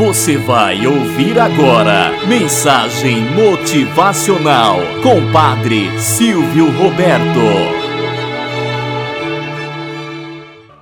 Você vai ouvir agora Mensagem Motivacional com Padre Silvio Roberto.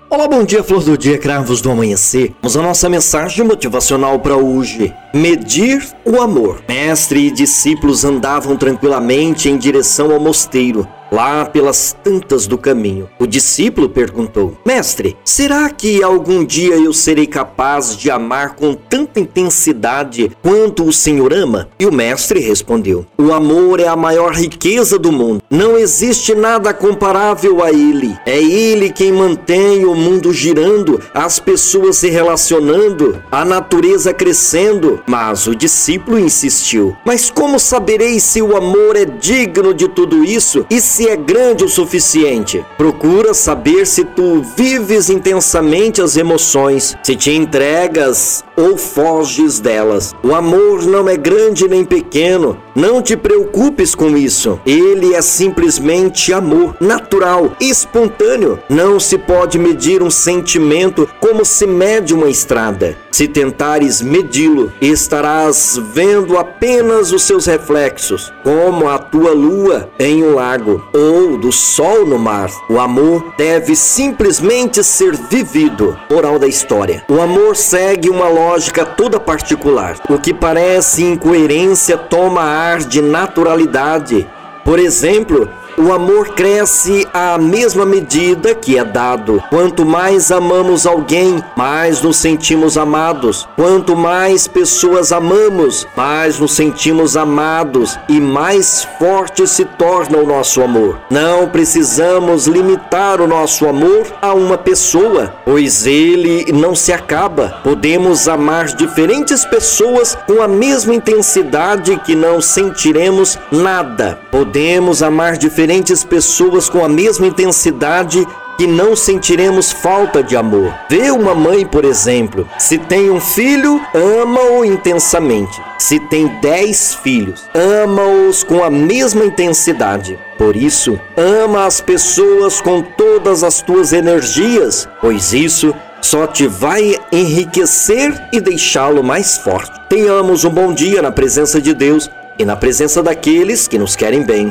Olá, bom dia, flor do dia, cravos do amanhecer. Vamos a nossa mensagem motivacional para hoje. Medir o amor. Mestre e discípulos andavam tranquilamente em direção ao mosteiro lá pelas tantas do caminho. O discípulo perguntou: Mestre, será que algum dia eu serei capaz de amar com tanta intensidade quanto o Senhor ama? E o mestre respondeu: O amor é a maior riqueza do mundo. Não existe nada comparável a ele. É ele quem mantém o mundo girando, as pessoas se relacionando, a natureza crescendo. Mas o discípulo insistiu: Mas como saberei se o amor é digno de tudo isso e se é grande o suficiente. Procura saber se tu vives intensamente as emoções, se te entregas ou foges delas. O amor não é grande nem pequeno. Não te preocupes com isso. Ele é simplesmente amor, natural, espontâneo. Não se pode medir um sentimento como se mede uma estrada. Se tentares medi-lo, estarás vendo apenas os seus reflexos, como a tua lua em um lago ou do sol no mar. O amor deve simplesmente ser vivido. Moral da história: o amor segue uma lógica toda particular. O que parece incoerência toma ar de naturalidade. Por exemplo, o amor cresce à mesma medida que é dado. Quanto mais amamos alguém, mais nos sentimos amados. Quanto mais pessoas amamos, mais nos sentimos amados e mais forte se torna o nosso amor. Não precisamos limitar o nosso amor a uma pessoa, pois ele não se acaba. Podemos amar diferentes pessoas com a mesma intensidade que não sentiremos nada. Podemos amar diferentes diferentes pessoas com a mesma intensidade que não sentiremos falta de amor. Vê uma mãe, por exemplo, se tem um filho, ama-o intensamente. Se tem dez filhos, ama-os com a mesma intensidade. Por isso, ama as pessoas com todas as tuas energias, pois isso só te vai enriquecer e deixá-lo mais forte. Tenhamos um bom dia na presença de Deus e na presença daqueles que nos querem bem.